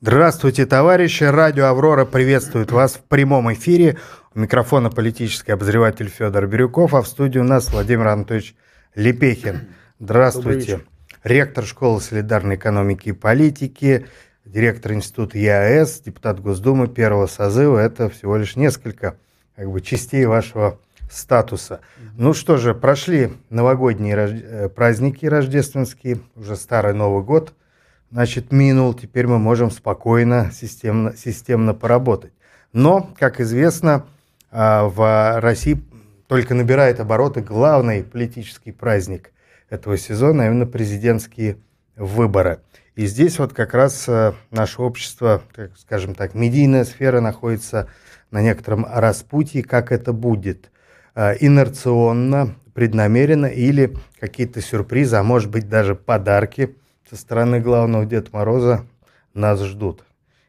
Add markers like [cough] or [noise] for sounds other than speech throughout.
Здравствуйте, товарищи. Радио «Аврора» приветствует вас в прямом эфире. У микрофона политический обозреватель Федор Бирюков, а в студии у нас Владимир Анатольевич Лепехин. Здравствуйте. Ректор школы солидарной экономики и политики, директор института ЕАЭС, депутат Госдумы первого созыва. Это всего лишь несколько как бы, частей вашего статуса. Ну что же, прошли новогодние э, праздники рождественские, уже старый Новый год – значит, минул, теперь мы можем спокойно, системно, системно поработать. Но, как известно, а, в России только набирает обороты главный политический праздник этого сезона, а именно президентские выборы. И здесь вот как раз а, наше общество, скажем так, медийная сфера находится на некотором распутье, как это будет. Инерционно, преднамеренно или какие-то сюрпризы, а может быть даже подарки – со стороны главного Деда Мороза нас ждут.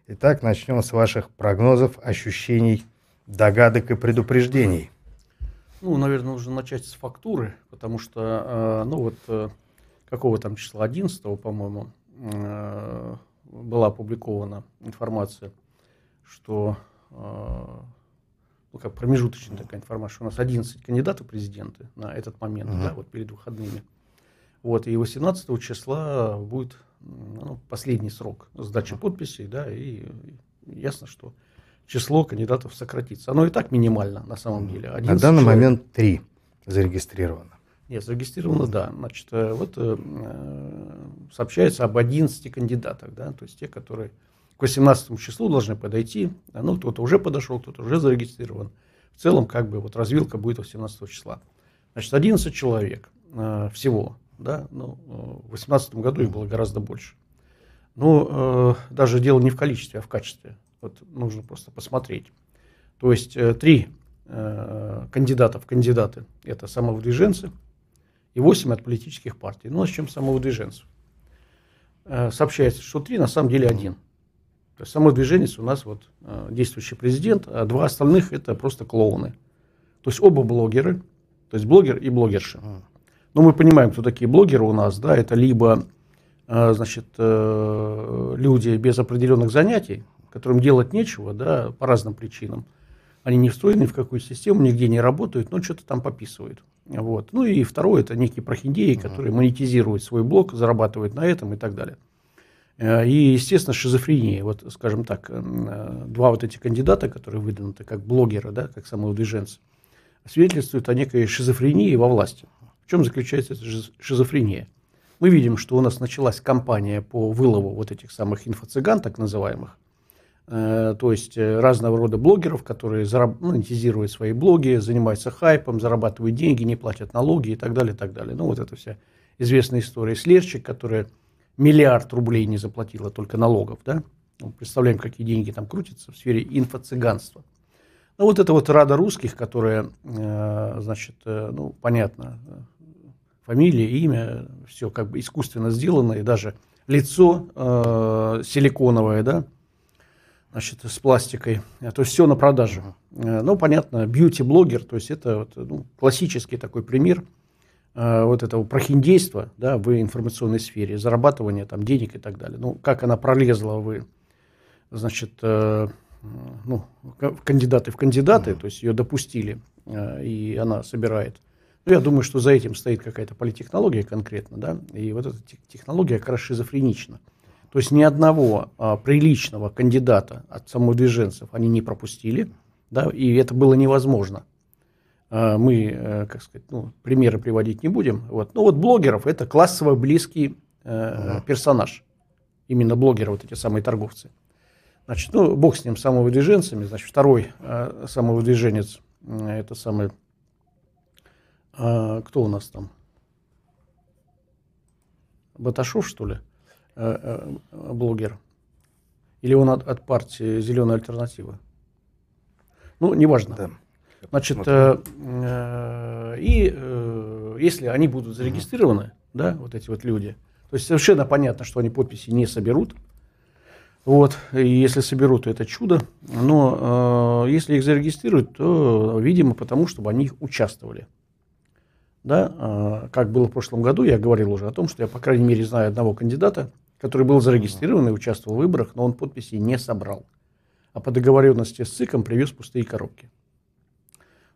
Итак, начнем с ваших прогнозов, ощущений, догадок и предупреждений. Ну, наверное, нужно начать с фактуры, потому что, э, ну вот, э, какого там числа, 11 по-моему, э, была опубликована информация, что, ну, как промежуточная такая информация, у нас 11 кандидатов в президенты на этот момент, угу. да, вот перед выходными. Вот, и 18 числа будет ну, последний срок сдачи подписей, да, и ясно, что число кандидатов сократится. Оно и так минимально на самом деле. На данный человек. момент три зарегистрировано. Нет, зарегистрировано, да. Значит, э, вот э, сообщается об 11 кандидатах, да, то есть те, которые к 18 числу должны подойти. Ну, кто-то уже подошел, кто-то уже зарегистрирован. В целом, как бы, вот развилка будет 18 числа. Значит, 11 человек э, всего да, ну, в 2018 году их было гораздо больше. Но э, даже дело не в количестве, а в качестве. Вот нужно просто посмотреть. То есть э, три э, кандидата в кандидаты – это самовыдвиженцы, и восемь от политических партий. Ну, начнем с самовыдвиженцев. Э, сообщается, что три на самом деле один. То есть самовыдвиженец у нас вот э, действующий президент, а два остальных – это просто клоуны. То есть оба блогеры, то есть блогер и блогерша. Ну, мы понимаем, кто такие блогеры у нас, да, это либо, э, значит, э, люди без определенных занятий, которым делать нечего, да, по разным причинам. Они не встроены в какую систему, нигде не работают, но что-то там пописывают. Вот. Ну и второе, это некие прохиндеи, которые монетизируют свой блог, зарабатывают на этом и так далее. Э, и, естественно, шизофрения. Вот, скажем так, два вот эти кандидата, которые выданы как блогеры, да, как самовыдвиженцы, свидетельствуют о некой шизофрении во власти. В чем заключается эта шизофрения? Мы видим, что у нас началась кампания по вылову вот этих самых инфо-цыган, так называемых, э, то есть э, разного рода блогеров, которые зараб- монетизируют свои блоги, занимаются хайпом, зарабатывают деньги, не платят налоги и так далее, и так далее. Ну, вот это вся известная история с которая миллиард рублей не заплатила только налогов, да? Ну, представляем, какие деньги там крутятся в сфере инфо-цыганства. Ну, вот это вот Рада русских, которая, э, значит, ну, понятно, фамилия, имя, все как бы искусственно сделано, и даже лицо э, силиконовое, да, значит, с пластикой, то есть все на продажу. Э, ну, понятно, бьюти-блогер, то есть это вот, ну, классический такой пример э, вот этого прохиндейства, да, в информационной сфере, зарабатывания там денег и так далее. Ну, как она пролезла в, значит, э, ну, кандидаты в кандидаты, то есть ее допустили, э, и она собирает ну, я думаю, что за этим стоит какая-то политтехнология конкретно, да, и вот эта технология как раз шизофренична. То есть ни одного а, приличного кандидата от самодвиженцев они не пропустили, да, и это было невозможно. А, мы, а, как сказать, ну, примеры приводить не будем. Вот. Ну вот блогеров это классово близкий э, персонаж. Именно блогеры, вот эти самые торговцы. Значит, ну, бог с ним, самовыдвиженцами. Значит, второй э, самовыдвиженец, это самый а, кто у нас там? Баташов, что ли, а, а, блогер? Или он от, от партии «Зеленая альтернатива»? Ну, неважно. Да. Значит, э, э, и э, если они будут зарегистрированы, угу. да, вот эти вот люди, то есть совершенно понятно, что они подписи не соберут. Вот, и если соберут, то это чудо. Но э, если их зарегистрируют, то, видимо, потому, чтобы они участвовали да, а, как было в прошлом году, я говорил уже о том, что я, по крайней мере, знаю одного кандидата, который был зарегистрирован и участвовал в выборах, но он подписи не собрал. А по договоренности с ЦИКом привез пустые коробки.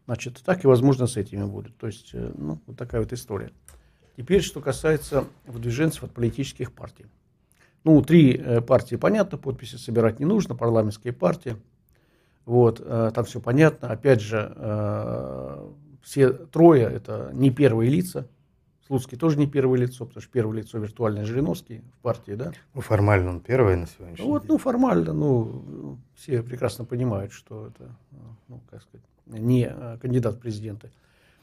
Значит, так и возможно с этими будет. То есть, э, ну, вот такая вот история. Теперь, что касается выдвиженцев от политических партий. Ну, три э, партии понятно, подписи собирать не нужно, парламентские партии. Вот, э, там все понятно. Опять же, все трое это не первые лица, Слуцкий тоже не первое лицо, потому что первое лицо виртуальный Жириновский в партии, да? Ну, формально он первый на сегодняшний вот, день. Ну, формально, ну, все прекрасно понимают, что это, ну, как сказать, не а, кандидат в президенты.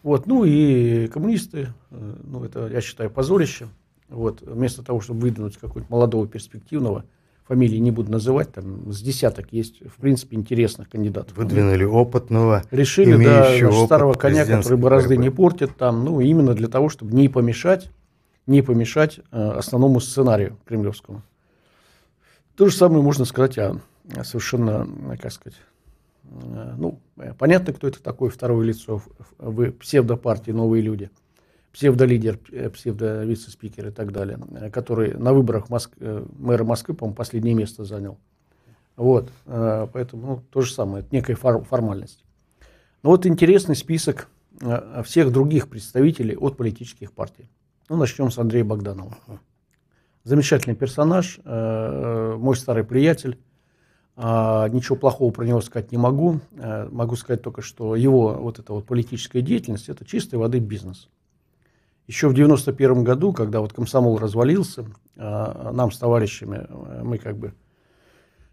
Вот, ну и коммунисты, э, ну, это, я считаю, позорище. Вот, вместо того, чтобы выдвинуть какого-то молодого перспективного, фамилии не буду называть, там с десяток есть, в принципе, интересных кандидатов. Выдвинули опытного, Решили, да, значит, старого коня, который борозды борьбы. не портит, там, ну, именно для того, чтобы не помешать, не помешать э, основному сценарию кремлевскому. То же самое можно сказать о, совершенно, как сказать, э, ну, понятно, кто это такое второе лицо в, в псевдопартии «Новые люди» псевдолидер, э, псевдо-вице-спикер и так далее, э, который на выборах Моск... Э, мэра Москвы, по-моему, последнее место занял. Вот, поэтому ну, то же самое, это некая формальность. Но вот интересный список всех других представителей от политических партий. Ну, начнем с Андрея Богданова. Замечательный персонаж, мой старый приятель. Ничего плохого про него сказать не могу. Могу сказать только, что его вот эта вот политическая деятельность – это чистой воды бизнес. Еще в 91 году, когда вот комсомол развалился, а, нам с товарищами, э, мы как бы,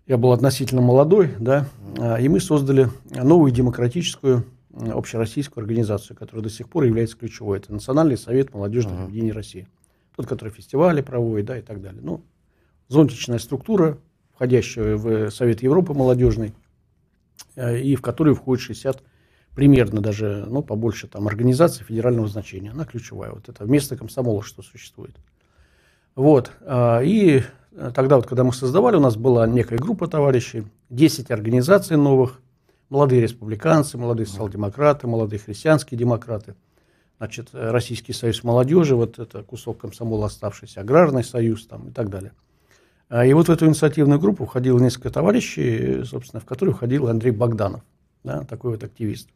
я был относительно молодой, да, а, и мы создали новую демократическую общероссийскую организацию, которая до сих пор является ключевой. Это Национальный совет молодежных uh-huh. объединений России. Тот, который фестивали проводит, да, и так далее. Ну, зонтичная структура, входящая в Совет Европы молодежный, э, и в которую входит 60 примерно даже, ну, побольше там организаций федерального значения. Она ключевая. Вот это вместо комсомола, что существует. Вот. А, и тогда вот, когда мы создавали, у нас была некая группа товарищей, 10 организаций новых, молодые республиканцы, молодые социал-демократы, молодые христианские демократы, значит, Российский союз молодежи, вот это кусок комсомола оставшийся, аграрный союз там и так далее. А, и вот в эту инициативную группу входило несколько товарищей, собственно, в которую входил Андрей Богданов, да, такой вот активист.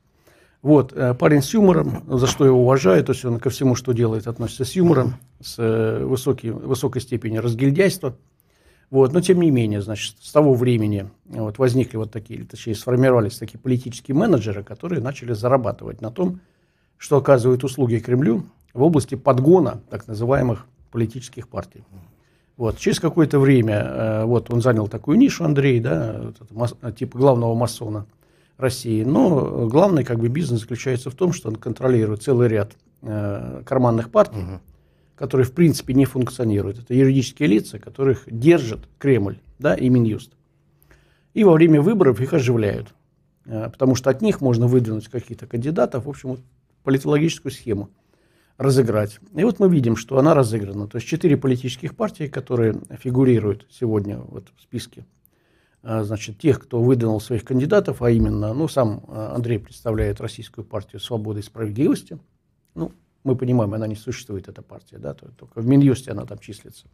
Вот, э, парень с юмором, за что его уважаю, то есть он ко всему, что делает, относится с юмором, с э, высокий, высокой степенью разгильдяйства. Вот, но тем не менее, значит, с того времени вот, возникли вот такие, точнее, сформировались такие политические менеджеры, которые начали зарабатывать на том, что оказывают услуги Кремлю в области подгона так называемых политических партий. Вот, через какое-то время э, вот, он занял такую нишу, Андрей, да, типа главного масона – России. Но главный как бы, бизнес заключается в том, что он контролирует целый ряд э, карманных партий, угу. которые в принципе не функционируют. Это юридические лица, которых держит Кремль да, и Минюст. И во время выборов их оживляют, э, потому что от них можно выдвинуть каких-то кандидатов, в общем, вот, политологическую схему разыграть. И вот мы видим, что она разыграна. То есть четыре политических партии, которые фигурируют сегодня вот в списке значит, тех, кто выдвинул своих кандидатов, а именно, ну, сам а, Андрей представляет Российскую партию свободы и справедливости. Ну, мы понимаем, она не существует, эта партия, да, только в Минюсте она там числится.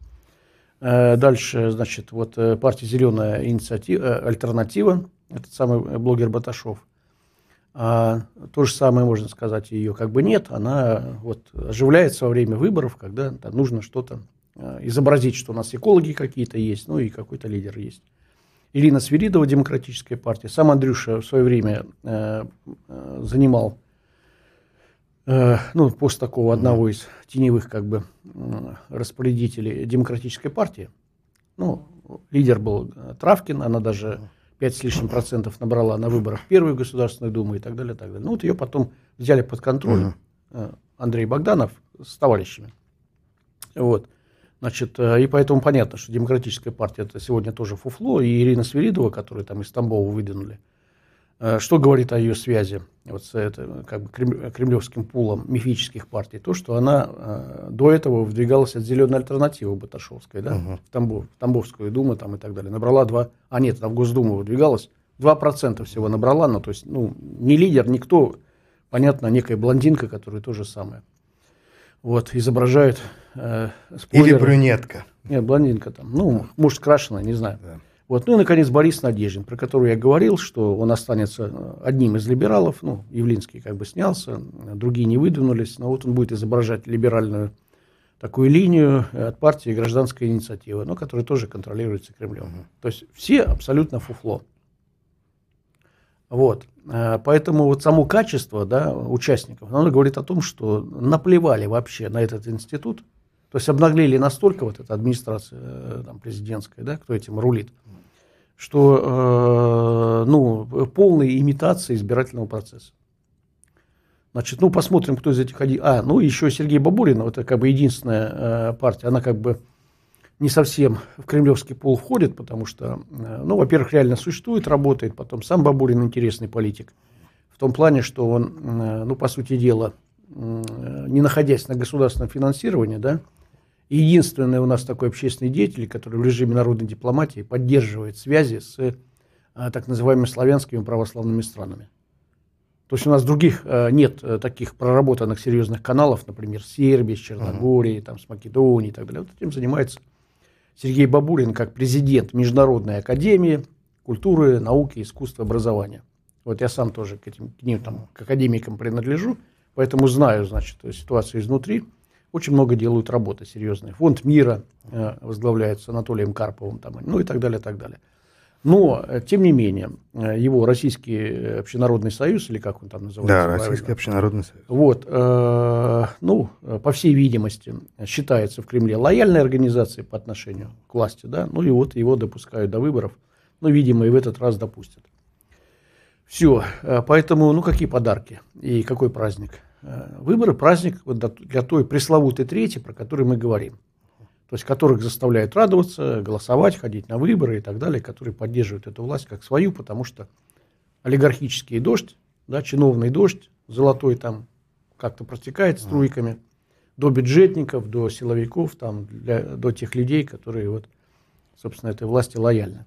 А, дальше, значит, вот э, партия «Зеленая инициатива», э, альтернатива, этот самый блогер Баташов. А, то же самое можно сказать, ее как бы нет, она вот оживляется во время выборов, когда там, нужно что-то изобразить, что у нас экологи какие-то есть, ну и какой-то лидер есть. Ирина Свиридова, Демократическая партия. Сам Андрюша в свое время э, э, занимал, э, ну, пост такого одного из теневых, как бы, распорядителей Демократической партии. Ну, лидер был э, Травкин, она даже 5 с лишним процентов набрала на выборах Первой Государственной Думы и так далее, и так далее. Ну, вот ее потом взяли под контроль э, Андрей Богданов с товарищами. Вот. Значит, э, и поэтому понятно, что демократическая партия это сегодня тоже фуфло, и Ирина Свиридова, которую там из Тамбова выдвинули, э, что говорит о ее связи вот с это, как бы кремлевским пулом мифических партий? То, что она э, до этого выдвигалась от зеленой альтернативы Баташовской, да, угу. в, Тамбов, в Тамбовскую думу там и так далее. Набрала два, а нет, она в Госдуму выдвигалась, 2% всего набрала, но то есть, ну, не лидер, никто, понятно, некая блондинка, которая то же самое. Вот, изображает Э, Или брюнетка. Нет, блондинка там. Ну, может, крашеная, не знаю. Да. Вот. Ну и, наконец, Борис Надеждин, про которого я говорил, что он останется э, одним из либералов. Ну, Явлинский как бы снялся, другие не выдвинулись, но вот он будет изображать либеральную такую линию от партии «Гражданская инициатива», но которая тоже контролируется Кремлем. Угу. То есть все абсолютно фуфло. Вот. Э, поэтому вот само качество да, участников, оно говорит о том, что наплевали вообще на этот институт, то есть обнаглели настолько вот эта администрация э, там, президентская, да, кто этим рулит, что э, ну, полная имитация избирательного процесса. Значит, ну посмотрим, кто из этих один. А, ну еще Сергей Бабурин, вот это как бы единственная э, партия, она как бы не совсем в кремлевский пол входит, потому что, э, ну, во-первых, реально существует, работает, потом сам Бабурин интересный политик, в том плане, что он, э, ну, по сути дела, э, не находясь на государственном финансировании, да, единственный у нас такой общественный деятель, который в режиме народной дипломатии поддерживает связи с так называемыми славянскими православными странами. То есть у нас других нет таких проработанных серьезных каналов, например, с Сербией, с Черногорией, uh-huh. там, с Македонией и так далее. Вот этим занимается Сергей Бабурин как президент Международной академии культуры, науки, искусства, образования. Вот я сам тоже к этим к ним там к академикам принадлежу, поэтому знаю, значит, ситуацию изнутри. Очень много делают работы серьезные. Фонд мира э, возглавляется Анатолием Карповым, там, ну и так далее, так далее. Но, э, тем не менее, э, его Российский общенародный союз, или как он там называется? Да, правильно? Российский общенародный союз. Вот, э, ну, по всей видимости, считается в Кремле лояльной организацией по отношению к власти, да, ну и вот его допускают до выборов, ну, видимо, и в этот раз допустят. Все, поэтому, ну, какие подарки и какой праздник? Выборы – праздник вот для той пресловутой трети, про которую мы говорим то есть которых заставляют радоваться, голосовать, ходить на выборы и так далее, которые поддерживают эту власть как свою, потому что олигархический дождь, да, чиновный дождь, золотой там как-то протекает струйками, до бюджетников, до силовиков, там, для, до тех людей, которые вот, собственно, этой власти лояльны.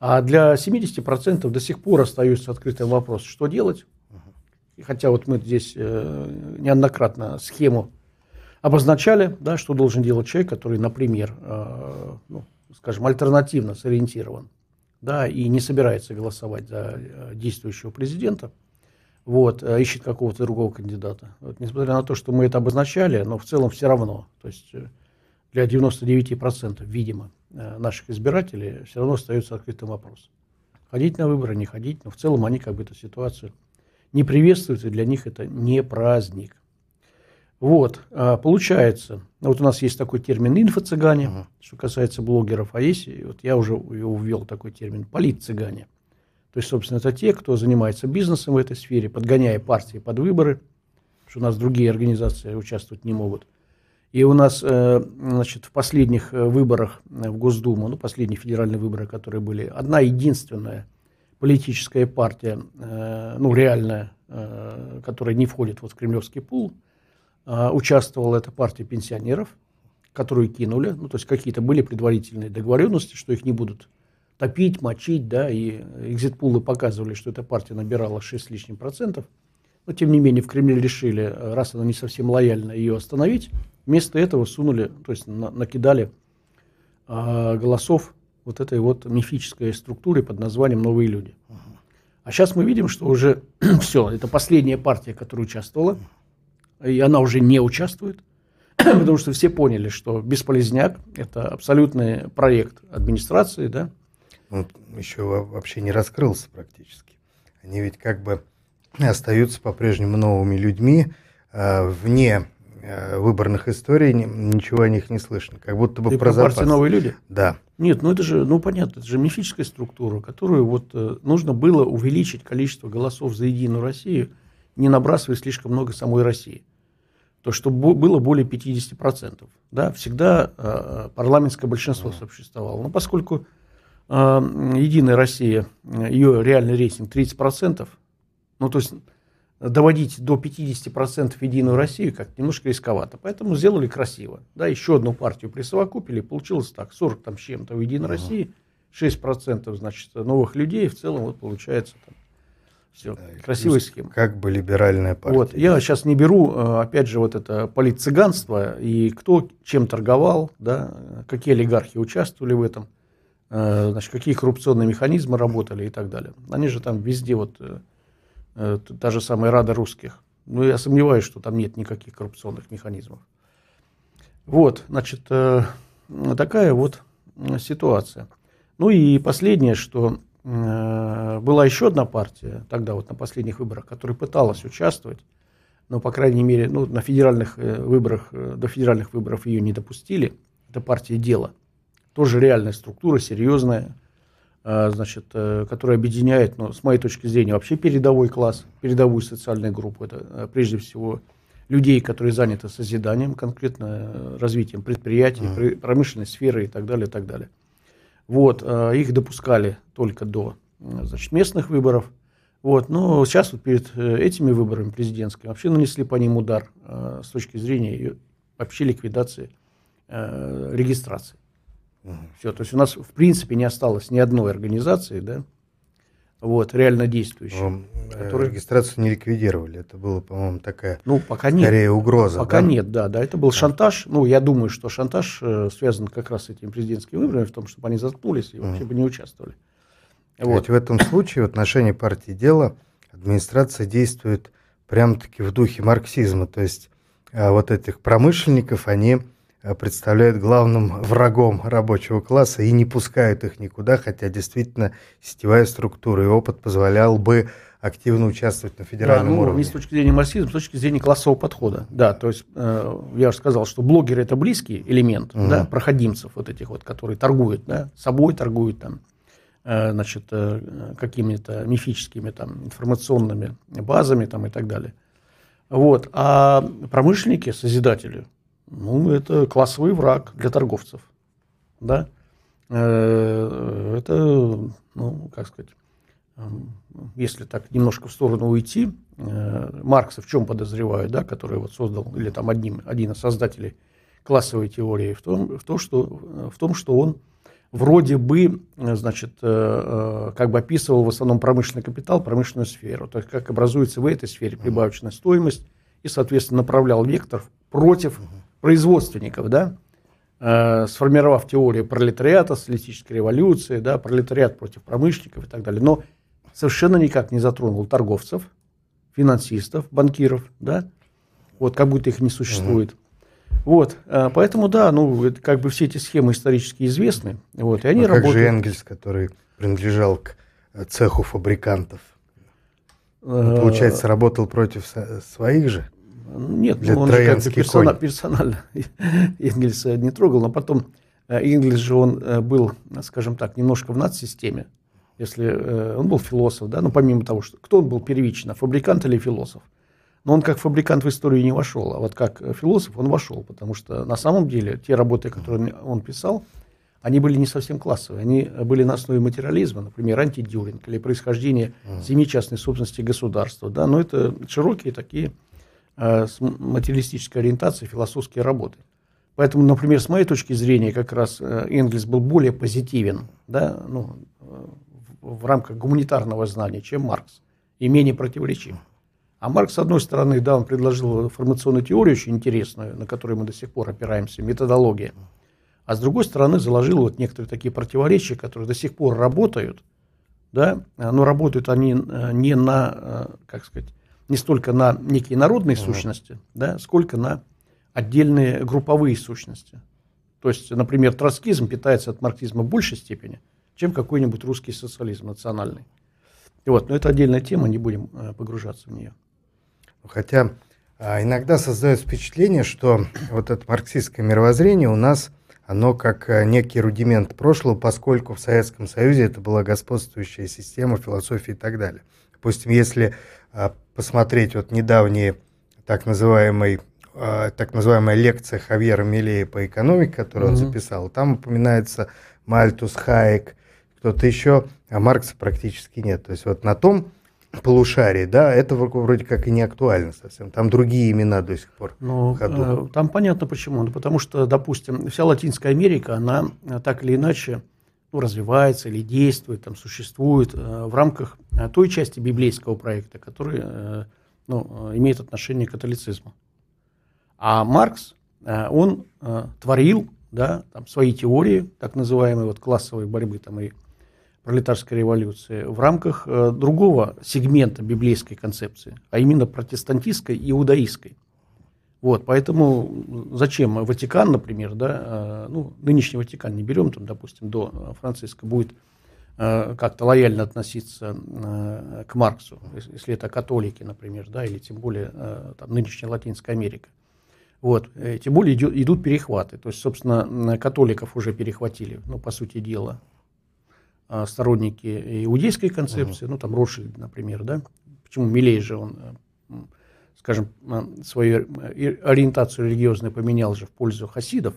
А для 70% до сих пор остается открытым вопрос, что делать. И хотя вот мы здесь э, неоднократно схему обозначали, да, что должен делать человек, который, например, э, ну, скажем, альтернативно сориентирован, да, и не собирается голосовать за э, действующего президента, вот, а ищет какого-то другого кандидата. Вот, несмотря на то, что мы это обозначали, но в целом все равно, то есть э, для 99%, видимо, э, наших избирателей все равно остается открытым вопрос. Ходить на выборы, не ходить, но в целом они как бы эту ситуацию не приветствуют, и для них это не праздник. Вот, а, получается, вот у нас есть такой термин инфо-цыгане, uh-huh. что касается блогеров, а есть, вот я уже ввел такой термин полит-цыгане. То есть, собственно, это те, кто занимается бизнесом в этой сфере, подгоняя партии под выборы, что у нас другие организации участвовать не могут. И у нас, э, значит, в последних э, выборах в Госдуму, ну, последние федеральные выборы, которые были, одна единственная политическая партия, э, ну, реальная, которая не входит вот в кремлевский пул – а, участвовала эта партия пенсионеров, которую кинули. Ну, то есть какие-то были предварительные договоренности, что их не будут топить, мочить, да, и экзитпулы показывали, что эта партия набирала 6 с лишним процентов. Но, тем не менее, в Кремле решили, раз она не совсем лояльна, ее остановить. Вместо этого сунули, то есть на, накидали а, голосов вот этой вот мифической структуре под названием «Новые люди». А сейчас мы видим, что уже [clears throat] все, это последняя партия, которая участвовала и она уже не участвует, [clears throat] потому что все поняли, что бесполезняк – это абсолютный проект администрации, да. Он еще вообще не раскрылся практически. Они ведь как бы остаются по-прежнему новыми людьми, э, вне э, выборных историй ничего о них не слышно. Как будто бы Ты про запас. новые люди? Да. Нет, ну это же, ну понятно, это же мифическая структура, которую вот э, нужно было увеличить количество голосов за Единую Россию – не набрасывая слишком много самой России. То, что было более 50%. Да, всегда э, парламентское большинство существовало. Но поскольку э, Единая Россия, ее реальный рейтинг 30%, ну то есть доводить до 50% Единую Россию как немножко рисковато. Поэтому сделали красиво. Да, еще одну партию присовокупили, получилось так, 40 там с чем-то в Единой uh-huh. России, 6% значит, новых людей, в целом вот получается там Все, да, красивая схема. Как бы либеральная партия. Вот, я сейчас не беру, э, опять же, вот это политцыганство и кто чем торговал, да, какие олигархи участвовали в этом, э, значит, какие коррупционные механизмы работали и так далее. Они же там везде, вот, э, та же самая Рада русских. Но я сомневаюсь, что там нет никаких коррупционных механизмов. Вот, значит, такая вот ситуация. Ну и последнее, что Э, была еще одна партия, тогда вот на последних выборах, которая пыталась участвовать, но, по крайней мере, ну, на федеральных э, выборах, э, до федеральных выборов ее не допустили. Это партия «Дело». Тоже реальная структура, серьезная, значит, которая объединяет, ну, с моей точки зрения, вообще передовой класс, передовую социальную группу. Это прежде всего людей, которые заняты созиданием, конкретно развитием предприятий, mm. промышленной сферы и так далее, и так далее. Вот, э, их допускали только до э, значит, местных выборов. Вот, но сейчас вот перед э, этими выборами президентскими вообще нанесли по ним удар с точки зрения вообще ликвидации регистрации. Угу. Все, то есть у нас в принципе не осталось ни одной организации, да, вот, реально действующей. Но, которая... Регистрацию не ликвидировали, это было, по-моему, такая, ну, пока нет. скорее угроза. Пока да? нет, да, да, это был да. шантаж, ну, я думаю, что шантаж э, связан как раз с этими президентскими выборами, в том, чтобы они заткнулись и вообще mm. бы не участвовали. Вот. Ведь в этом случае в отношении партии дела администрация действует прям-таки в духе марксизма, то есть а, вот этих промышленников, они Э, представляют главным врагом рабочего класса и не пускают их никуда, хотя действительно сетевая структура и опыт позволял бы активно участвовать на федеральном да, ну, уровне. Не с точки зрения марксизма, с точки зрения классового подхода. Да, то есть э, я уже сказал, что блогеры это близкий элемент, угу. да, проходимцев вот этих вот, которые торгуют, да, собой торгуют там, э, значит, э, какими-то мифическими там информационными базами там и так далее. Вот, а промышленники, созидатели, ну, это классовый враг для торговцев. Да? Э, это, ну, как сказать, эм, если так немножко в сторону уйти, э, Маркса в чем подозревают, да, который вот создал, или там одним, один из создателей классовой теории, в том, в том, что, в том, что он вроде бы, значит, э, как бы описывал в основном промышленный капитал, промышленную сферу, то есть как образуется в этой сфере прибавочная стоимость, и, соответственно, направлял вектор против производственников, да, э, сформировав теорию пролетариата, социалистической революции, да, пролетариат против промышленников и так далее, но совершенно никак не затронул торговцев, финансистов, банкиров, да, вот как будто их не существует. Вот, э, поэтому да, ну как бы все эти схемы исторически известны, вот, и они а работают. Как же Энгельс, который принадлежал к цеху фабрикантов? Он, э, получается, работал против своих же? Нет, Для ну, он же как бы персона, персонально [laughs] Энгельса не трогал, но потом э, Энгельс же он э, был, скажем так, немножко в надсистеме. Если э, он был философ, да, ну помимо того, что кто он был первично, фабрикант или философ. Но он как фабрикант в историю не вошел, а вот как философ он вошел, потому что на самом деле те работы, которые он писал, они были не совсем классовые, они были на основе материализма, например, антидюринг или происхождение семи частной собственности государства. Да? Но это широкие такие с материалистической ориентацией философские работы. Поэтому, например, с моей точки зрения, как раз э, Энгельс был более позитивен да, ну, э, в рамках гуманитарного знания, чем Маркс, и менее противоречив. А Маркс, с одной стороны, да, он предложил формационную теорию очень интересную, на которой мы до сих пор опираемся, методология. А с другой стороны, заложил вот некоторые такие противоречия, которые до сих пор работают, да, но работают они не на, как сказать, не столько на некие народные uh-huh. сущности, да, сколько на отдельные групповые сущности. То есть, например, троцкизм питается от марксизма в большей степени, чем какой-нибудь русский социализм национальный. И вот, но это отдельная тема, не будем э, погружаться в нее. Хотя а, иногда создается впечатление, что вот это марксистское мировоззрение у нас, оно как э, некий рудимент прошлого, поскольку в Советском Союзе это была господствующая система, философия и так далее. Допустим, если а, посмотреть вот недавние так называемый а, так называемая лекция Хавьера Милея по экономике, которую mm-hmm. он записал, там упоминается Мальтус, Хайек, кто-то еще, а Маркса практически нет. То есть вот на том полушарии, да, это вроде как и не актуально совсем. Там другие имена до сих пор ну, в ходу. Э, там понятно почему. Ну, потому что, допустим, вся Латинская Америка, она э, так или иначе ну, развивается или действует, там, существует э, в рамках той части библейского проекта, который ну, имеет отношение к католицизму. А Маркс, он творил да, там, свои теории, так называемые вот, классовой борьбы там, и пролетарской революции, в рамках э, другого сегмента библейской концепции, а именно протестантистской иудаистской. Вот, поэтому зачем Ватикан, например, да, э, ну, нынешний Ватикан не берем, там, допустим, до Франциска будет э, как-то лояльно относиться э, к Марксу, если это католики, например, да, или тем более э, там, нынешняя Латинская Америка. Вот. Э, тем более идет, идут перехваты. То есть, собственно, католиков уже перехватили, ну, по сути дела, а, сторонники иудейской концепции, угу. ну, там Ротшильд, например, да. Почему Милей же он, э, скажем, э, свою ориентацию религиозную поменял же в пользу хасидов.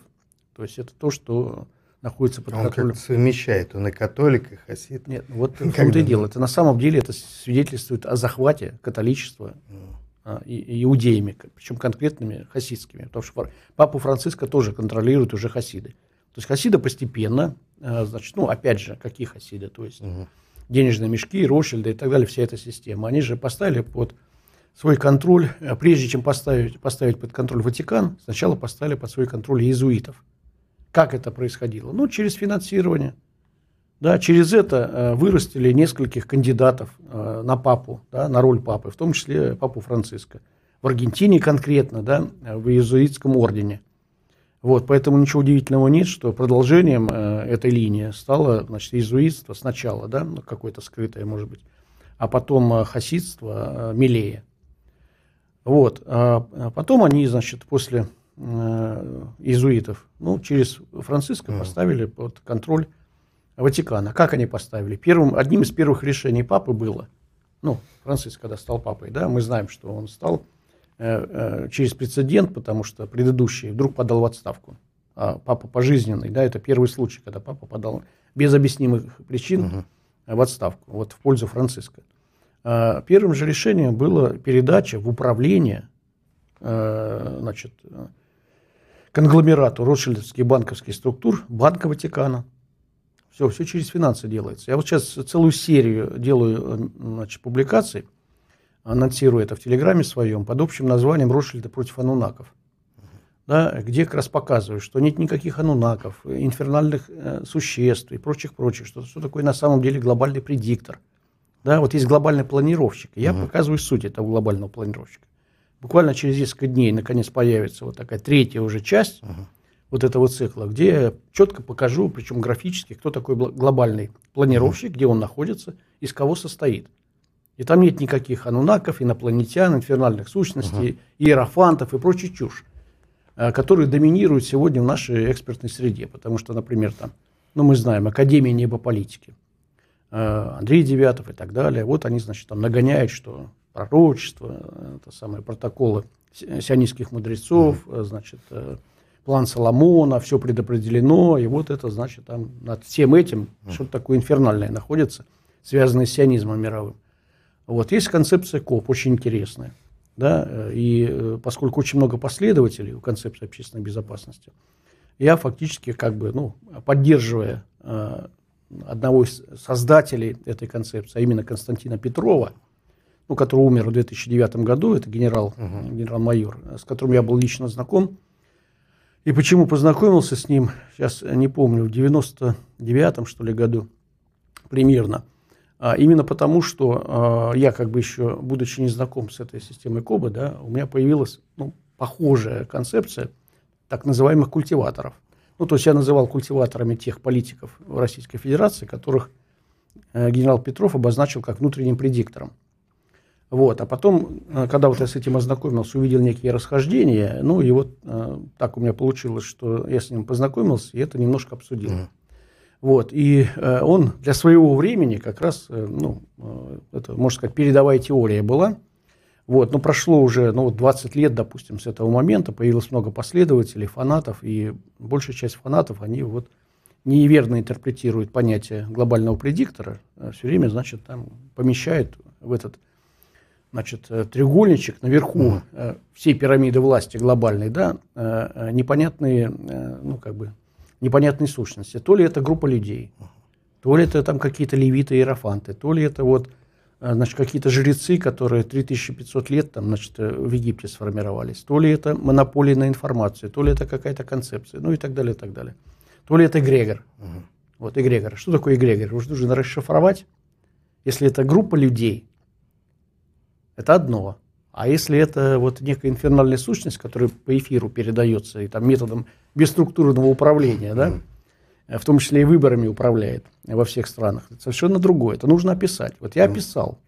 То есть, это то, что находится под он контролем. Он совмещает, он и католик, и хасид. Нет, вот [laughs] в том-то и дело. Это на самом деле это свидетельствует о захвате католичества а, иудеями, причем конкретными хасидскими, потому что папу Франциска тоже контролируют уже хасиды. То есть хасиды постепенно, а, значит, ну, опять же, какие хасиды, то есть угу. денежные мешки, Ротшильды и так далее, вся эта система, они же поставили под свой контроль, а прежде чем поставить, поставить под контроль Ватикан, сначала поставили под свой контроль иезуитов. Как это происходило? Ну, через финансирование – да, через это э, вырастили нескольких кандидатов э, на папу, да, на роль папы, в том числе папу Франциска. В Аргентине конкретно, да, в иезуитском ордене. Вот, поэтому ничего удивительного нет, что продолжением э, этой линии стало значит, иезуитство сначала, да, ну, какое-то скрытое, может быть, а потом э, хасидство э, Милея. Вот, а потом они, значит, после э, иезуитов, ну, через Франциска поставили под контроль Ватикана. Как они поставили? Первым, одним из первых решений папы было, ну, Франциск, когда стал папой, да, мы знаем, что он стал э, э, через прецедент, потому что предыдущий вдруг подал в отставку. А папа пожизненный, да, это первый случай, когда папа подал без объяснимых причин угу. в отставку, вот в пользу Франциска. А первым же решением было передача в управление, э, значит, конгломерату Ротшильдовских банковских структур Банка Ватикана. Все, все через финансы делается. Я вот сейчас целую серию делаю значит, публикаций, анонсирую это в Телеграме своем, под общим названием «Ротшильда против анунаков». Да, где как раз показываю, что нет никаких анунаков, инфернальных э, существ и прочих-прочих, что, что такое на самом деле глобальный предиктор. Да, вот есть глобальный планировщик. Я угу. показываю суть этого глобального планировщика. Буквально через несколько дней наконец появится вот такая третья уже часть, угу вот этого цикла, где я четко покажу, причем графически, кто такой глобальный планировщик, где он находится, из кого состоит. И там нет никаких анунаков, инопланетян, инфернальных сущностей, uh-huh. иерофантов и прочей чушь, э, которые доминируют сегодня в нашей экспертной среде. Потому что, например, там, ну, мы знаем, Академия небополитики, э, Андрей Девятов и так далее. Вот они, значит, там нагоняют, что пророчество, э, это самые протоколы сионистских мудрецов, uh-huh. значит, план Соломона, все предопределено, и вот это, значит, там над всем этим что-то такое инфернальное находится, связанное с сионизмом мировым. Вот, есть концепция КОП, очень интересная. Да, и э, поскольку очень много последователей у концепции общественной безопасности, я фактически как бы, ну, поддерживая э, одного из создателей этой концепции, а именно Константина Петрова, ну, который умер в 2009 году, это генерал, uh-huh. генерал-майор, с которым я был лично знаком, и почему познакомился с ним, сейчас не помню, в 99-м, что ли, году примерно. А именно потому, что а, я как бы еще, будучи не знаком с этой системой КОБы, да, у меня появилась ну, похожая концепция так называемых культиваторов. Ну, то есть я называл культиваторами тех политиков Российской Федерации, которых э, генерал Петров обозначил как внутренним предиктором. Вот. А потом, э, когда вот я с этим ознакомился, увидел некие расхождения, ну и вот э, так у меня получилось, что я с ним познакомился и это немножко обсудил. Mm. Вот. И э, он для своего времени как раз, э, ну, э, это, можно сказать, передовая теория была. Вот. Но прошло уже ну, 20 лет, допустим, с этого момента, появилось много последователей, фанатов, и большая часть фанатов, они вот неверно интерпретируют понятие глобального предиктора, а все время, значит, там помещают в этот значит, э, треугольничек наверху mm. всей пирамиды власти глобальной, да, э, непонятные, ну, как бы, непонятные сущности. То ли это группа людей, то ли это там какие-то левиты, иерофанты, то ли это вот э, значит, какие-то жрецы, которые 3500 лет там, значит, э, в Египте сформировались. То ли это монополия на информацию, то ли это какая-то концепция, ну и так далее, и так далее. То ли это эгрегор. Угу. Вот эгрегор. Что такое эгрегор? Его нужно расшифровать. Если это группа людей, это одно. А если это вот некая инфернальная сущность, которая по эфиру передается и там методом бесструктурного управления, да, в том числе и выборами управляет во всех странах, это совершенно другое. Это нужно описать. Вот я описал.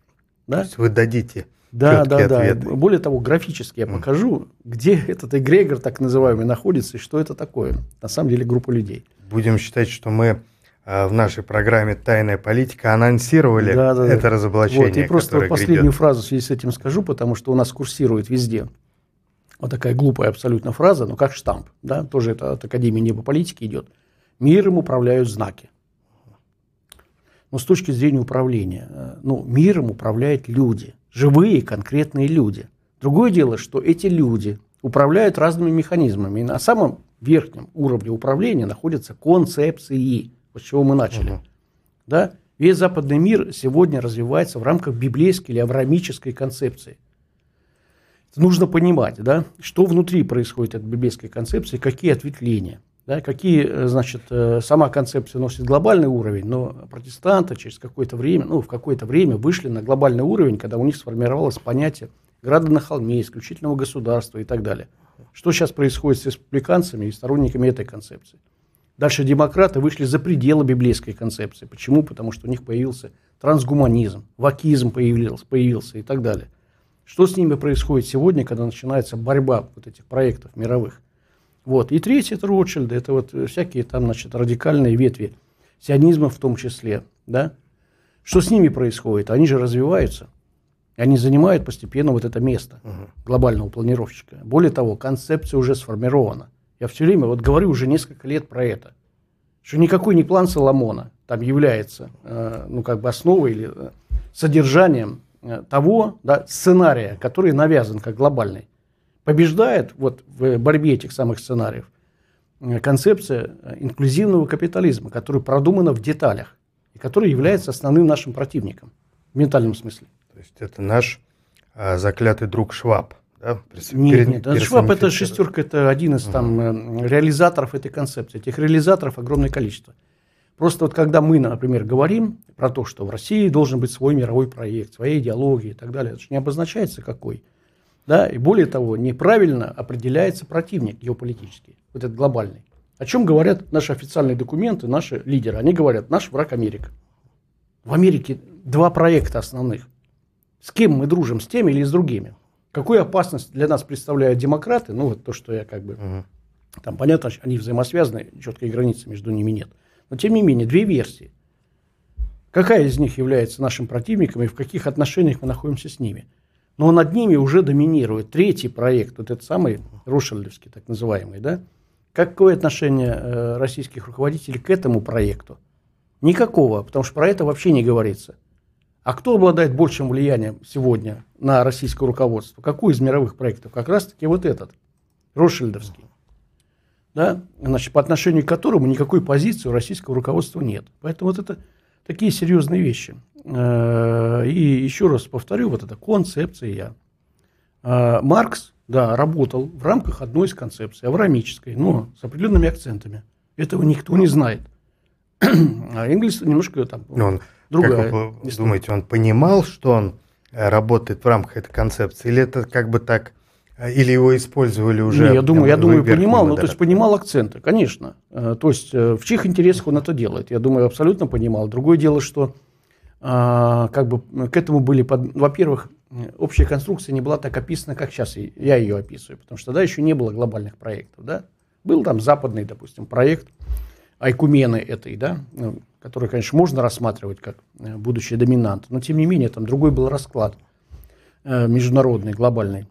Да? То есть вы дадите да, да, да. Более того, графически я покажу, где этот эгрегор так называемый находится и что это такое. На самом деле группа людей. Будем считать, что мы в нашей программе «Тайная политика» анонсировали да, да, это да. разоблачение, вот, И просто последнюю грядет. фразу в связи с этим скажу, потому что у нас курсирует везде вот такая глупая абсолютно фраза, но как штамп, да, тоже это от Академии неба политики идет. Миром управляют знаки. Но с точки зрения управления, э, ну, миром управляют люди, живые конкретные люди. Другое дело, что эти люди управляют разными механизмами. И на самом верхнем уровне управления находятся концепции – с чего мы начали. Угу. Да? Весь западный мир сегодня развивается в рамках библейской или авраамической концепции. Это нужно понимать, да, что внутри происходит от библейской концепции, какие ответвления. Да, какие, э, значит, э, сама концепция носит глобальный уровень, но протестанты через какое-то время, ну, в какое-то время вышли на глобальный уровень, когда у них сформировалось понятие града на холме, исключительного государства и так далее. Что сейчас происходит с республиканцами и сторонниками этой концепции? Дальше демократы вышли за пределы библейской концепции. Почему? Потому что у них появился трансгуманизм, вакизм появился, появился и так далее. Что с ними происходит сегодня, когда начинается борьба вот этих проектов мировых? Вот. И третье – это Ротшильды, это вот всякие там, значит, радикальные ветви сионизма в том числе, да? Что с ними происходит? Они же развиваются. Они занимают постепенно вот это место глобального планировщика. Более того, концепция уже сформирована. Я все время вот говорю уже несколько лет про это. Что никакой не план Соломона там является э, ну, как бы основой или э, содержанием э, того да, сценария, который навязан как глобальный. Побеждает вот в борьбе этих самых сценариев концепция инклюзивного капитализма, которая продумана в деталях и которая является основным нашим противником в ментальном смысле. То есть это наш э, заклятый друг Шваб. Да? Нет, нет, перед Шваб это шестерка, это один из там uh реализаторов этой концепции. Этих реализаторов огромное количество. Просто вот когда мы, например, говорим про то, что в России должен быть свой мировой проект, своя идеология и так далее, это же не обозначается какой. Да? И более того, неправильно определяется противник геополитический, вот этот глобальный. О чем говорят наши официальные документы, наши лидеры? Они говорят, наш враг Америка. В Америке два проекта основных. С кем мы дружим, с теми или с другими? Какую опасность для нас представляют демократы? Ну, вот то, что я как бы... Угу. Там понятно, они взаимосвязаны, четкой границы между ними нет. Но, тем не менее, две версии. Какая из них является нашим противником и в каких отношениях мы находимся с ними? Но над ними уже доминирует третий проект, вот этот самый Рушельдовский, так называемый, да? Какое отношение э, российских руководителей к этому проекту? Никакого, потому что про это вообще не говорится. А кто обладает большим влиянием сегодня на российское руководство? Какой из мировых проектов? Как раз-таки вот этот, Ротшильдовский. Да? Значит, по отношению к которому никакой позиции у российского руководства нет. Поэтому вот это такие серьезные вещи. Э, и еще раз повторю, вот эта концепция. Э, Маркс, да, работал в рамках одной из концепций, аврамической, но с определенными акцентами. Этого никто не знает. [clears throat] А Энгельс немножко там... Он другая. Как вы история. думаете, он понимал, что он э, работает в рамках этой концепции, или это как бы так, э, или его использовали уже? Не, я думаю, я думаю, понимал, ну, то есть понимал акценты, конечно. Э, то есть в чьих интересах он это делает, я думаю, абсолютно понимал. Другое дело, что как бы к этому были, под... во-первых, общая конструкция не была так описана, как сейчас я ее описываю, потому что тогда еще не было глобальных проектов, да. Был там западный, допустим, проект Айкумены этой, да, ну, который, конечно, можно рассматривать как э, будущий доминант, но тем не менее там другой был расклад э, международный, глобальный.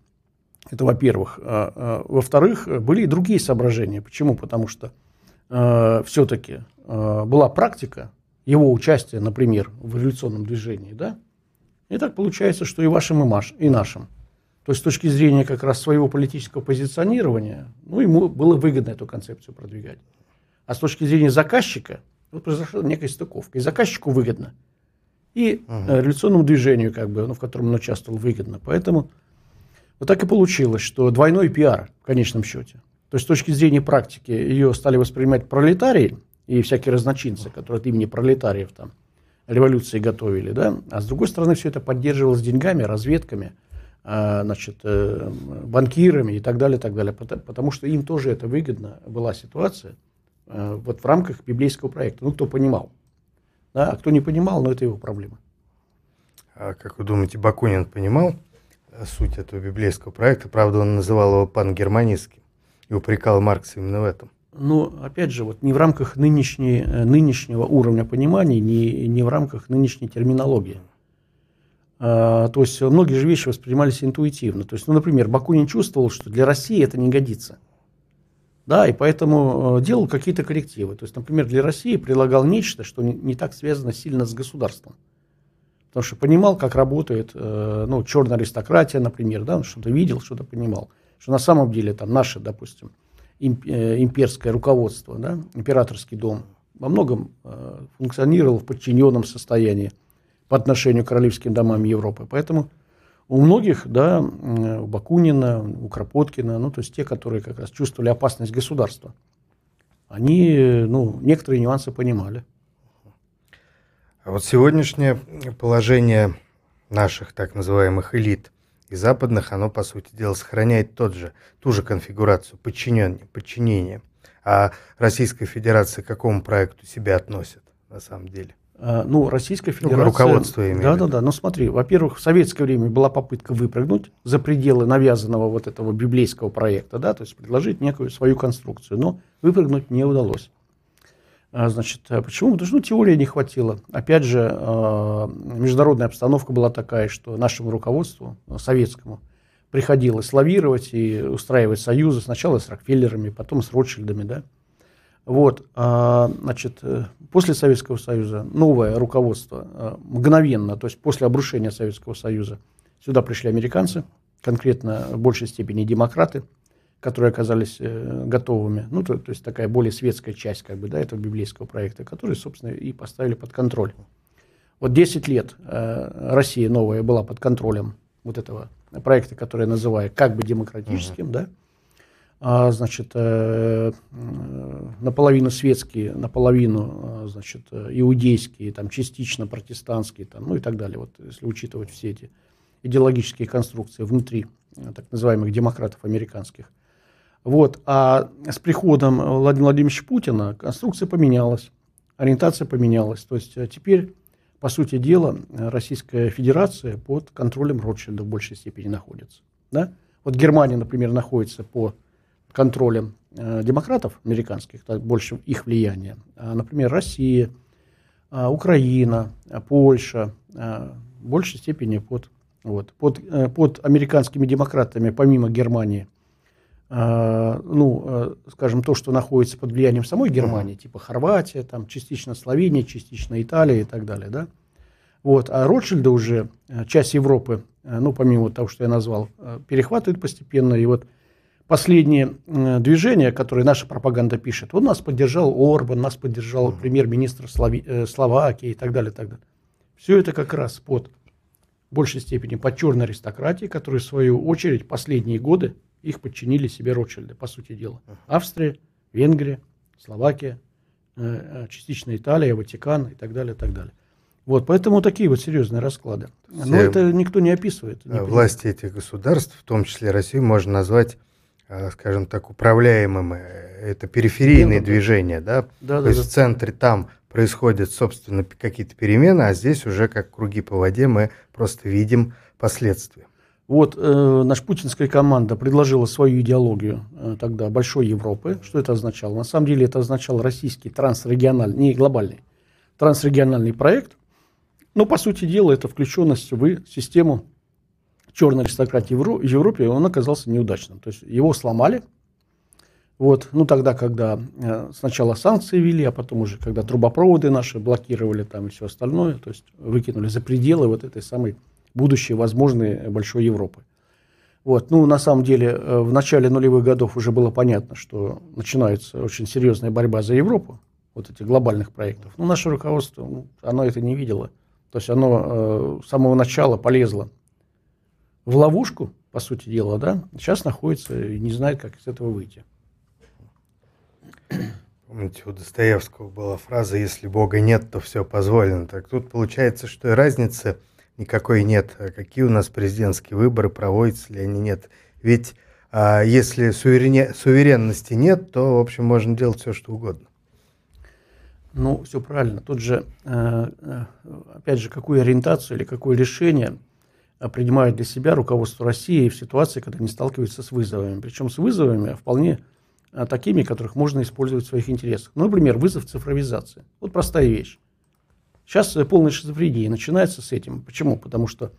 Это во-первых. А, а, во-вторых, были и другие соображения. Почему? Потому что э, все-таки была практика его участия, например, в революционном движении, да? И так получается, что и вашим, и, маш, и нашим. То есть с точки зрения как раз своего политического позиционирования, ну, ему было выгодно эту концепцию продвигать. А с точки зрения заказчика – вот произошла некая стыковка. И заказчику выгодно. и угу. революционному движению, как бы, ну, в котором он участвовал, выгодно. Поэтому вот так и получилось, что двойной пиар в конечном счете. То есть с точки зрения практики ее стали воспринимать пролетарии и всякие разночинцы, которые от имени пролетариев там революции готовили, да, а с другой стороны все это поддерживалось деньгами, разведками, а, значит, э, банкирами и так далее, так далее, потому что им тоже это выгодно была ситуация вот в рамках библейского проекта. Ну, кто понимал. Да, а кто не понимал, ну, это его проблема. А как вы думаете, Бакунин понимал э, суть этого библейского проекта? Правда, он называл его пангерманистским и упрекал Маркса именно в этом. Ну, опять же, вот не в рамках нынешней, нынешнего уровня понимания, не, не в рамках нынешней терминологии. А, то есть многие же вещи воспринимались интуитивно. То есть, ну, например, Бакунин чувствовал, что для России это не годится. Да, и поэтому э, делал какие-то коррективы. То есть, например, для России предлагал нечто, что не, так связано сильно с государством. Потому что понимал, как работает э, ну, черная аристократия, например, да, он что-то видел, что-то понимал. Что на самом деле там наше, допустим, э, имперское руководство, да, императорский дом во многом функционировал в подчиненном состоянии по отношению к королевским домам Европы. Поэтому у многих, да, у Бакунина, у Кропоткина, ну, то есть те, которые как раз чувствовали опасность государства, они, ну, некоторые нюансы понимали. А вот сегодняшнее положение наших так называемых элит и западных, оно, по сути дела, сохраняет тот же, ту же конфигурацию подчинения, подчинения. А Российская Федерация к какому проекту себя относит на самом деле? А, ну, Российская ну, Федерация... Руководство имеет. Да, да, да. Но смотри, во-первых, в советское время была попытка выпрыгнуть за пределы навязанного вот этого библейского проекта, да, то есть предложить некую свою конструкцию, но выпрыгнуть не удалось. А, значит, а почему? Потому что ну, теории не хватило. Опять же, международная обстановка была такая, что нашему руководству, советскому, приходилось лавировать и устраивать союзы сначала с Рокфеллерами, потом с Ротшильдами, да, вот, а, значит, э, после Советского Союза новое руководство а, мгновенно, то есть после обрушения Советского Союза, сюда пришли американцы, конкретно в большей степени демократы, которые оказались э, готовыми, ну, то, то есть такая более светская часть, как бы, да, этого библейского проекта, который, собственно, и поставили под контроль. Вот 10 лет э, Россия новая была под контролем вот этого проекта, который я называю как бы демократическим, uh-huh. да, значит, э, наполовину светские, наполовину, значит, иудейские, там, частично протестантские, там, ну и так далее, вот, если учитывать все эти идеологические конструкции внутри э, так называемых демократов американских. Вот. А с приходом Владимира Владимировича Путина конструкция поменялась, ориентация поменялась. То есть э, теперь, по сути дела, Российская Федерация под контролем Ротшильда в большей степени находится. Да? Вот Германия, например, находится по контролем э, демократов американских, так, больше их влияния. А, например, Россия, а, Украина, а, Польша, в большей степени под, вот, под, э, под американскими демократами, помимо Германии, ну, э, скажем, то, что находится под влиянием самой Германии, типа Хорватия, там, частично Словения, частично Италия и так далее, да. Вот, а Ротшильда уже, часть Европы, ну, помимо того, что я назвал, перехватывает постепенно, и вот последние движения, которые наша пропаганда пишет. Он нас поддержал Орбан, нас поддержал премьер-министр э, Словакии и так далее, и так далее. Все это как раз под в большей степени под черной аристократией, которые в свою очередь последние годы их подчинили себе Ротшильды, по сути дела. Австрия, Венгрия, Словакия, э, э, частично Италия, Ватикан и так далее, и так далее. Вот, поэтому такие вот серьезные расклады. Но это никто не описывает. Не власти этих государств, в том числе Россию, можно назвать Э, скажем так, управляемым. Э, это периферийные да, движения, да? да? То да, есть да. в центре там происходят, собственно, какие-то перемены, а здесь уже как круги по воде мы просто видим последствия. Вот э, наша путинская команда предложила свою идеологию э, тогда большой Европы. Что это означало? На самом деле это означало российский трансрегиональный, не глобальный, трансрегиональный проект. Но, по сути дела, это включенность в систему черной аристократии в Европе, он оказался неудачным. То есть его сломали. Вот, ну тогда, когда э, сначала санкции ввели, а потом уже, когда трубопроводы наши блокировали там и все остальное, то есть выкинули за пределы вот этой самой будущей возможной большой Европы. Вот, ну, на самом деле, э, в начале нулевых годов уже было понятно, что начинается очень серьезная борьба за Европу, вот этих глобальных проектов. Но наше руководство, ну, оно это не видело То есть оно с самого начала полезло в ловушку, по сути дела, да, сейчас находится и не знает, как из этого выйти. Помните, у Достоевского была фраза «если Бога нет, то все позволено». Так тут получается, что и разницы никакой нет. А какие у нас президентские выборы, проводятся ли они, нет. Ведь а, если суверене, суверенности нет, то, в общем, можно делать все, что угодно. Ну, все правильно. Тут же, э, э, опять же, какую ориентацию или какое решение принимает для себя руководство России в ситуации, когда они сталкиваются с вызовами. Причем с вызовами вполне а, такими, которых можно использовать в своих интересах. Ну, например, вызов цифровизации. Вот простая вещь. Сейчас э, полная шизофрения начинается с этим. Почему? Потому что,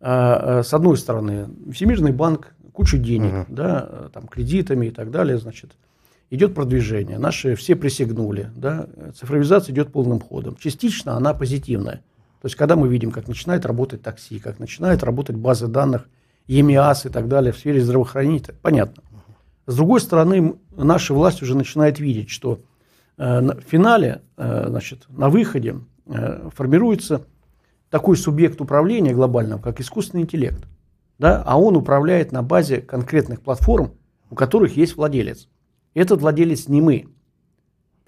а, а, с одной стороны, Всемирный банк, кучу денег, угу. да, э, там, кредитами и так далее, значит, идет продвижение. Наши все присягнули, да, цифровизация идет полным ходом. Частично она позитивная. То есть, когда мы видим, как начинает работать такси, как начинает работать базы данных, ЕМИАС и так далее в сфере здравоохранения, понятно. С другой стороны, наша власть уже начинает видеть, что э, в финале, э, значит, на выходе э, формируется такой субъект управления глобального, как искусственный интеллект. Да? А он управляет на базе конкретных платформ, у которых есть владелец. Этот владелец не мы.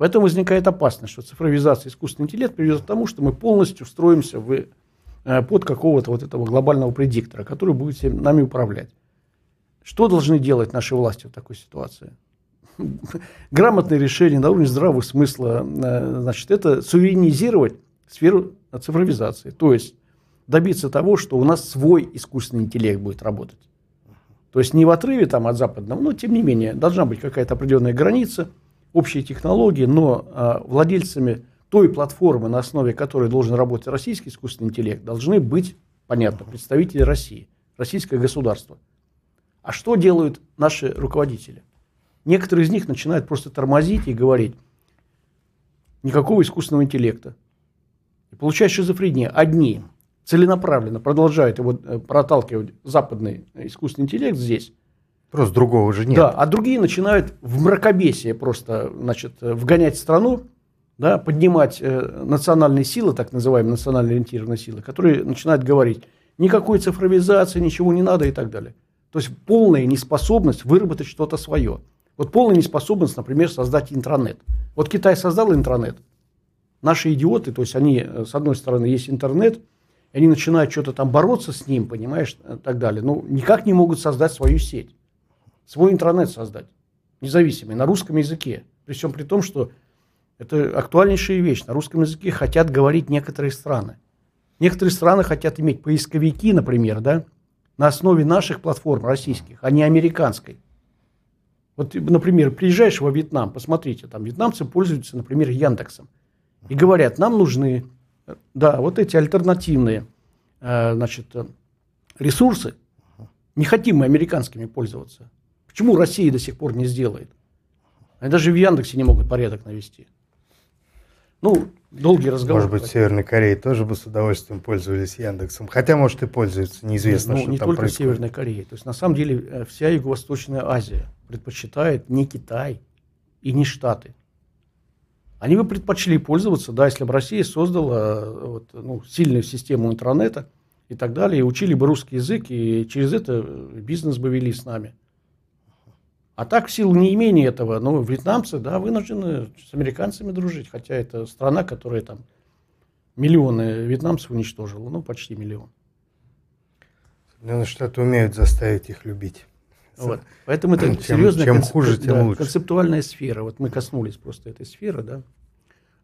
Поэтому возникает опасность, что цифровизация искусственный интеллект приведет к тому, что мы полностью встроимся в, под какого-то вот этого глобального предиктора, который будет нами управлять. Что должны делать наши власти в такой ситуации? [laughs] Грамотное решение на уровне здравого смысла, э, значит, это суверенизировать сферу цифровизации. То есть добиться того, что у нас свой искусственный интеллект будет работать. То есть не в отрыве там, от западного, но тем не менее должна быть какая-то определенная граница, общие технологии, но а, владельцами той платформы, на основе которой должен работать российский искусственный интеллект, должны быть, понятно, представители России, российское государство – а что делают наши руководители? Некоторые из них начинают просто тормозить и говорить, никакого искусственного интеллекта. И получается шизофрения. Одни целенаправленно продолжают его э, проталкивать западный искусственный интеллект здесь. Просто другого же нет. Да, а другие начинают в мракобесие просто значит, вгонять страну, да, поднимать э, национальные силы, так называемые национально ориентированные силы, которые начинают говорить, никакой цифровизации, ничего не надо и так далее. То есть полная неспособность выработать что-то свое. Вот полная неспособность, например, создать интернет. Вот Китай создал интернет. Наши идиоты, то есть они, э, с одной стороны, есть интернет, они начинают что-то там бороться с ним, понимаешь, и так далее. Но никак не могут создать свою сеть, свой интернет создать, независимый, на русском языке. При всем при том, что это актуальнейшая вещь. На русском языке хотят говорить некоторые страны. Некоторые страны хотят иметь поисковики, например, да, на основе наших платформ российских, а не американской. Вот, например, приезжаешь во Вьетнам, посмотрите, там вьетнамцы пользуются, например, Яндексом. И говорят, нам нужны, да, вот эти альтернативные, э, значит, ресурсы. Не хотим мы американскими пользоваться. Почему Россия до сих пор не сделает? Они даже в Яндексе не могут порядок навести. Ну, долгий разговор. Может быть, в Северной Корее тоже бы с удовольствием пользовались Яндексом. Хотя, может, и пользуются, неизвестно, ну, что не там только происходит. Северной Кореи. То есть, на самом деле, э, вся Юго-Восточная Азия предпочитает не Китай и не Штаты. Они бы предпочли пользоваться, да, если бы Россия создала э, вот, ну, сильную систему интернета и так далее, и учили бы русский язык, и через это бизнес бы вели с нами. А так, в силу неимения этого, ну, вьетнамцы, да, вынуждены с американцами дружить, хотя это страна, которая там миллионы вьетнамцев уничтожила, ну, почти миллион. Соединенные Штаты умеют заставить их любить. Вот. Поэтому это чем, серьезная чем концеп... хуже, тем да, лучше. концептуальная сфера. Вот мы коснулись просто этой сферы, да.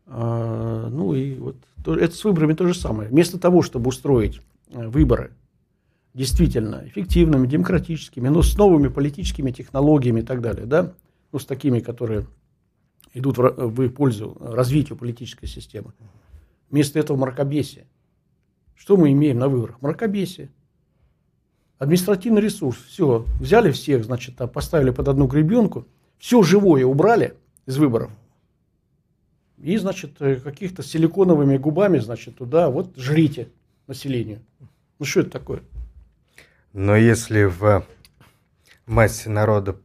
А, ну и вот то, это с выборами то же самое. Вместо того, чтобы устроить э, выборы действительно эффективными, демократическими, но с новыми политическими технологиями и так далее, да, ну, с такими, которые идут в, в пользу развитию политической системы. Вместо этого мракобесие. Что мы имеем на выборах? Мракобесие. Административный ресурс. Все, взяли всех, значит, поставили под одну гребенку, все живое убрали из выборов. И, значит, э, каких-то силиконовыми губами, значит, туда вот жрите населению. Ну, что это такое? Но если в массе народа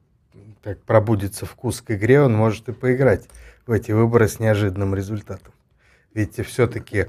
так пробудится вкус к игре, он может и поиграть в эти выборы с неожиданным результатом. Ведь все-таки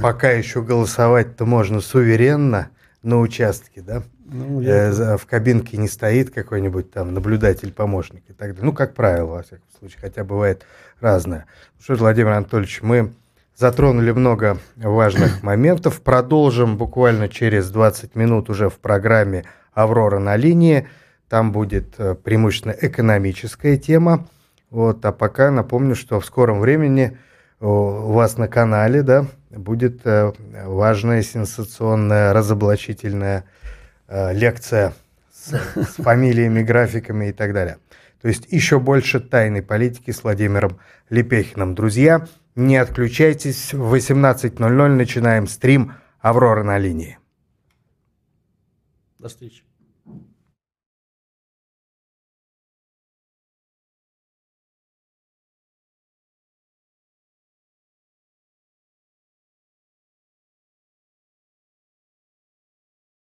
пока еще голосовать-то можно суверенно на участке, да? Ну, я... э, в кабинке не стоит какой-нибудь там наблюдатель-помощник и так далее. Ну, как правило, во всяком случае, хотя бывает разное. Ну что ж, Владимир Анатольевич, мы затронули много важных моментов. Продолжим буквально через 20 минут уже в программе «Аврора на линии». Там будет э, преимущественно экономическая тема. Вот, а пока напомню, что в скором времени у вас на канале да, будет э, важная, сенсационная, разоблачительная э, лекция с, с фамилиями, графиками и так далее. То есть еще больше тайной политики с Владимиром Лепехиным. Друзья, не отключайтесь. В 18.00 начинаем стрим «Аврора на линии». До встречи.